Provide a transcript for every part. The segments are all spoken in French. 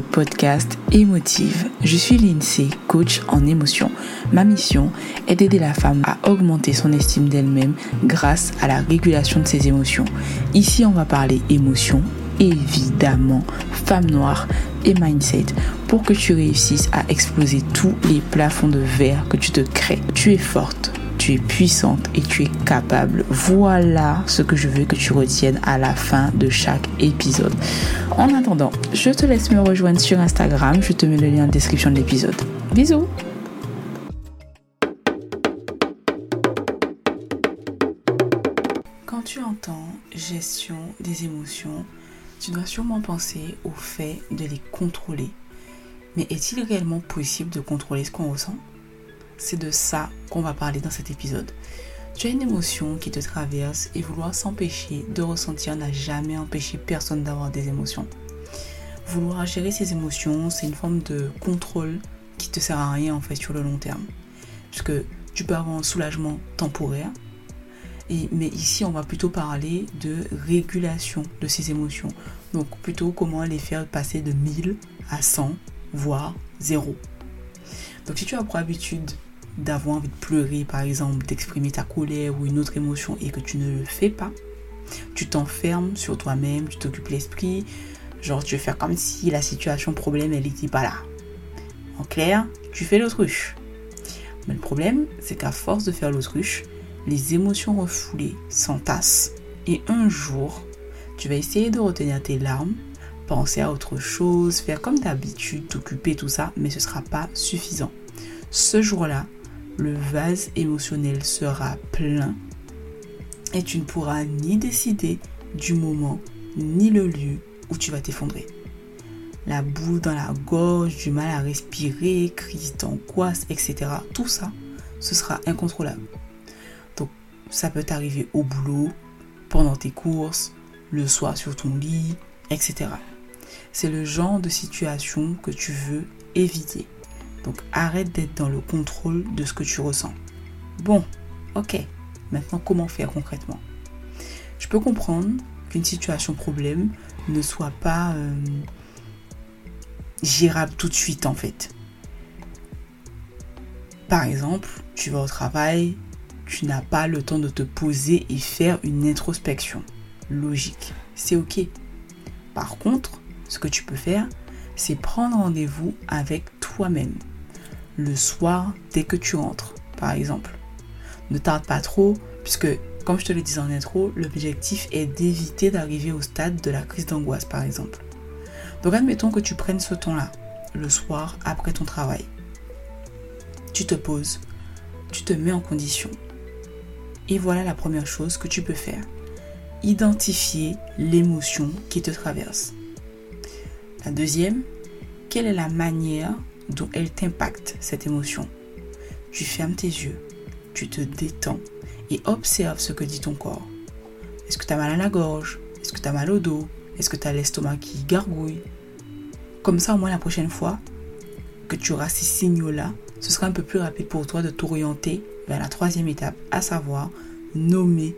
podcast Émotive. Je suis Lindsay, coach en émotion. Ma mission est d'aider la femme à augmenter son estime d'elle-même grâce à la régulation de ses émotions. Ici, on va parler émotion, évidemment, femme noire et mindset pour que tu réussisses à exploser tous les plafonds de verre que tu te crées. Tu es forte tu es puissante et tu es capable. Voilà ce que je veux que tu retiennes à la fin de chaque épisode. En attendant, je te laisse me rejoindre sur Instagram. Je te mets le lien en description de l'épisode. Bisous Quand tu entends gestion des émotions, tu dois sûrement penser au fait de les contrôler. Mais est-il réellement possible de contrôler ce qu'on ressent? C'est de ça qu'on va parler dans cet épisode. Tu as une émotion qui te traverse et vouloir s'empêcher de ressentir n'a jamais empêché personne d'avoir des émotions. Vouloir gérer ces émotions, c'est une forme de contrôle qui te sert à rien en fait sur le long terme. Parce que tu peux avoir un soulagement temporaire, et, mais ici on va plutôt parler de régulation de ces émotions. Donc plutôt comment les faire passer de 1000 à 100, voire 0. Donc si tu as pour habitude d'avoir envie de pleurer, par exemple, d'exprimer ta colère ou une autre émotion et que tu ne le fais pas, tu t'enfermes sur toi-même, tu t'occupes l'esprit, genre tu veux faire comme si la situation problème, elle n'était pas là. En clair, tu fais l'autruche. Mais le problème, c'est qu'à force de faire l'autruche, les émotions refoulées s'entassent et un jour, tu vas essayer de retenir tes larmes, penser à autre chose, faire comme d'habitude, t'occuper, tout ça, mais ce ne sera pas suffisant. Ce jour-là, le vase émotionnel sera plein et tu ne pourras ni décider du moment ni le lieu où tu vas t'effondrer. La boue dans la gorge, du mal à respirer, crise d'angoisse, etc. Tout ça, ce sera incontrôlable. Donc, ça peut t'arriver au boulot, pendant tes courses, le soir sur ton lit, etc. C'est le genre de situation que tu veux éviter. Donc arrête d'être dans le contrôle de ce que tu ressens. Bon, ok. Maintenant, comment faire concrètement? Je peux comprendre qu'une situation problème ne soit pas euh, gérable tout de suite en fait. Par exemple, tu vas au travail, tu n'as pas le temps de te poser et faire une introspection. Logique, c'est ok. Par contre, ce que tu peux faire, c'est prendre rendez-vous avec toi-même le soir dès que tu rentres, par exemple. Ne tarde pas trop, puisque, comme je te le disais en intro, l'objectif est d'éviter d'arriver au stade de la crise d'angoisse, par exemple. Donc admettons que tu prennes ce temps-là, le soir après ton travail. Tu te poses, tu te mets en condition. Et voilà la première chose que tu peux faire. Identifier l'émotion qui te traverse. La deuxième, quelle est la manière dont elle t'impacte, cette émotion. Tu fermes tes yeux, tu te détends et observe ce que dit ton corps. Est-ce que tu as mal à la gorge? Est-ce que tu as mal au dos? Est-ce que tu as l'estomac qui gargouille? Comme ça, au moins la prochaine fois que tu auras ces signaux-là, ce sera un peu plus rapide pour toi de t'orienter vers la troisième étape, à savoir nommer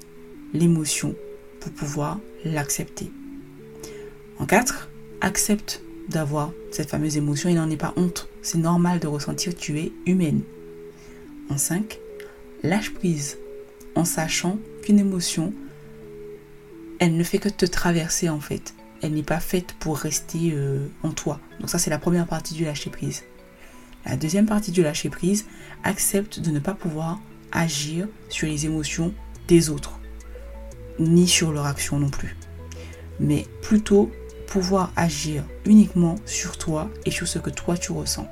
l'émotion pour pouvoir l'accepter. En quatre, accepte d'avoir cette fameuse émotion et n'en est pas honte. C'est normal de ressentir tu es humaine. En 5, lâche prise en sachant qu'une émotion, elle ne fait que te traverser en fait. Elle n'est pas faite pour rester euh, en toi. Donc ça c'est la première partie du lâcher prise. La deuxième partie du lâcher prise, accepte de ne pas pouvoir agir sur les émotions des autres, ni sur leur action non plus. Mais plutôt pouvoir agir uniquement sur toi et sur ce que toi tu ressens.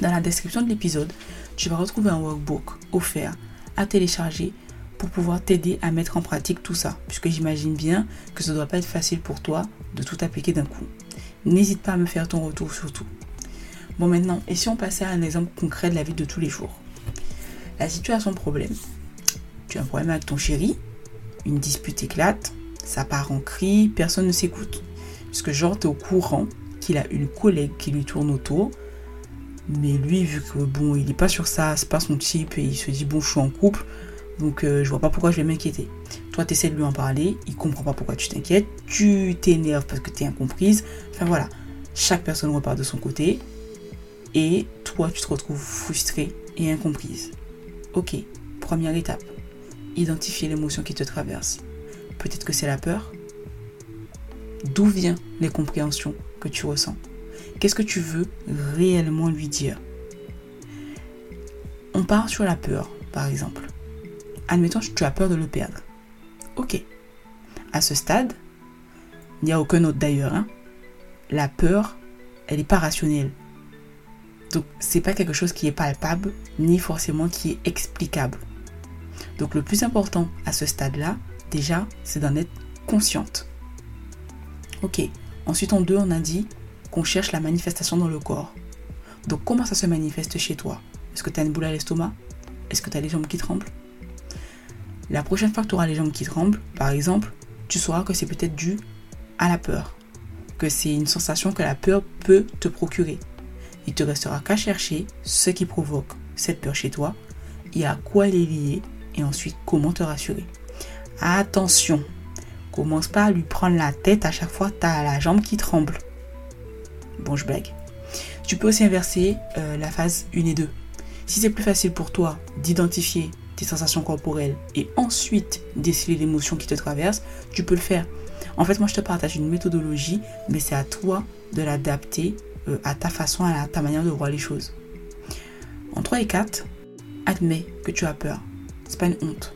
Dans la description de l'épisode, tu vas retrouver un workbook offert à télécharger pour pouvoir t'aider à mettre en pratique tout ça, puisque j'imagine bien que ça ne doit pas être facile pour toi de tout appliquer d'un coup. N'hésite pas à me faire ton retour surtout. Bon maintenant, et si on passait à un exemple concret de la vie de tous les jours? La situation problème. Tu as un problème avec ton chéri, une dispute éclate, ça part en cri, personne ne s'écoute. Parce que genre, tu es au courant qu'il a une collègue qui lui tourne autour. Mais lui, vu que bon, il n'est pas sur ça, c'est pas son type, et il se dit bon, je suis en couple, donc euh, je vois pas pourquoi je vais m'inquiéter. Toi, tu essaies de lui en parler, il comprend pas pourquoi tu t'inquiètes, tu t'énerves parce que tu es incomprise. Enfin voilà, chaque personne repart de son côté et toi, tu te retrouves frustrée et incomprise. Ok, première étape, identifier l'émotion qui te traverse. Peut-être que c'est la peur. D'où viennent les compréhensions que tu ressens? Qu'est-ce que tu veux réellement lui dire? On part sur la peur, par exemple. Admettons que tu as peur de le perdre. Ok. À ce stade, il n'y a aucun autre d'ailleurs. Hein. La peur, elle n'est pas rationnelle. Donc, c'est pas quelque chose qui est palpable, ni forcément qui est explicable. Donc, le plus important à ce stade-là, déjà, c'est d'en être consciente. Ok. Ensuite, en deux, on a dit qu'on cherche la manifestation dans le corps. Donc, comment ça se manifeste chez toi? Est-ce que tu as une boule à l'estomac? Est-ce que tu as les jambes qui tremblent? La prochaine fois que tu auras les jambes qui tremblent, par exemple, tu sauras que c'est peut-être dû à la peur. Que c'est une sensation que la peur peut te procurer. Il te restera qu'à chercher ce qui provoque cette peur chez toi et à quoi elle est liée et ensuite comment te rassurer. Attention, commence pas à lui prendre la tête à chaque fois que la jambe qui tremble. Bon, je blague. Tu peux aussi inverser euh, la phase 1 et 2. Si c'est plus facile pour toi d'identifier tes sensations corporelles et ensuite déceler l'émotion qui te traverse, tu peux le faire. En fait, moi, je te partage une méthodologie, mais c'est à toi de l'adapter euh, à ta façon, à ta manière de voir les choses. En 3 et 4, admets que tu as peur. C'est pas une honte.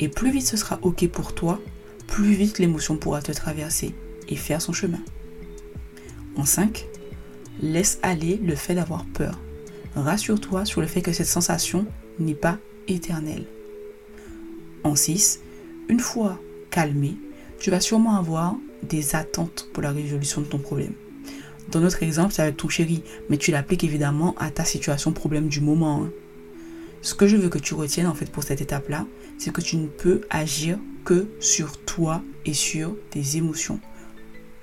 Et plus vite ce sera ok pour toi, plus vite l'émotion pourra te traverser et faire son chemin. En 5, laisse aller le fait d'avoir peur. Rassure-toi sur le fait que cette sensation n'est pas éternelle. En 6, une fois calmé, tu vas sûrement avoir des attentes pour la résolution de ton problème. Dans notre exemple, c'est avec ton chéri, mais tu l'appliques évidemment à ta situation problème du moment. Hein. Ce que je veux que tu retiennes en fait pour cette étape-là, c'est que tu ne peux agir que sur toi et sur tes émotions.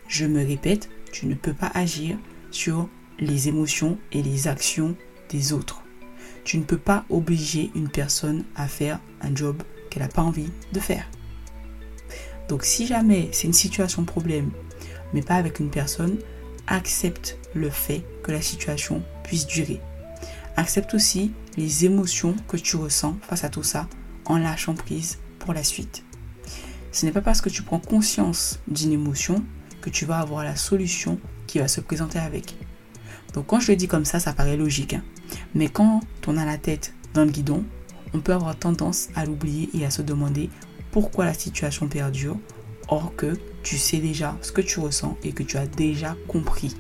Je me répète, tu ne peux pas agir sur les émotions et les actions des autres. Tu ne peux pas obliger une personne à faire un job qu'elle n'a pas envie de faire. Donc si jamais c'est une situation problème, mais pas avec une personne, accepte le fait que la situation puisse durer. Accepte aussi les émotions que tu ressens face à tout ça en lâchant prise pour la suite. Ce n'est pas parce que tu prends conscience d'une émotion que tu vas avoir la solution qui va se présenter avec. Donc quand je le dis comme ça, ça paraît logique. Hein. Mais quand on a la tête dans le guidon, on peut avoir tendance à l'oublier et à se demander pourquoi la situation perdure or que tu sais déjà ce que tu ressens et que tu as déjà compris.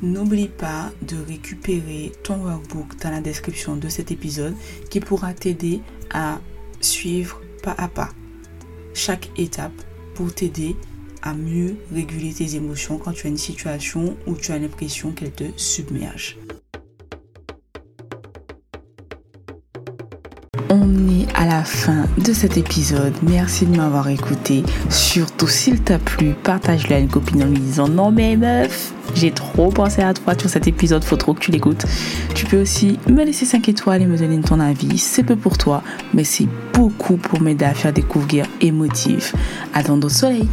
N'oublie pas de récupérer ton workbook dans la description de cet épisode qui pourra t'aider à suivre pas à pas chaque étape pour t'aider à mieux réguler tes émotions quand tu as une situation où tu as l'impression qu'elle te submerge. On est à la fin de cet épisode. Merci de m'avoir écouté. Surtout s'il t'a plu, partage-le à une copine en lui disant non mais meuf, j'ai trop pensé à toi sur cet épisode, faut trop que tu l'écoutes. Tu peux aussi me laisser 5 étoiles et me donner ton avis. C'est peu pour toi, mais c'est beaucoup pour m'aider à faire découvrir émotive. À au soleil.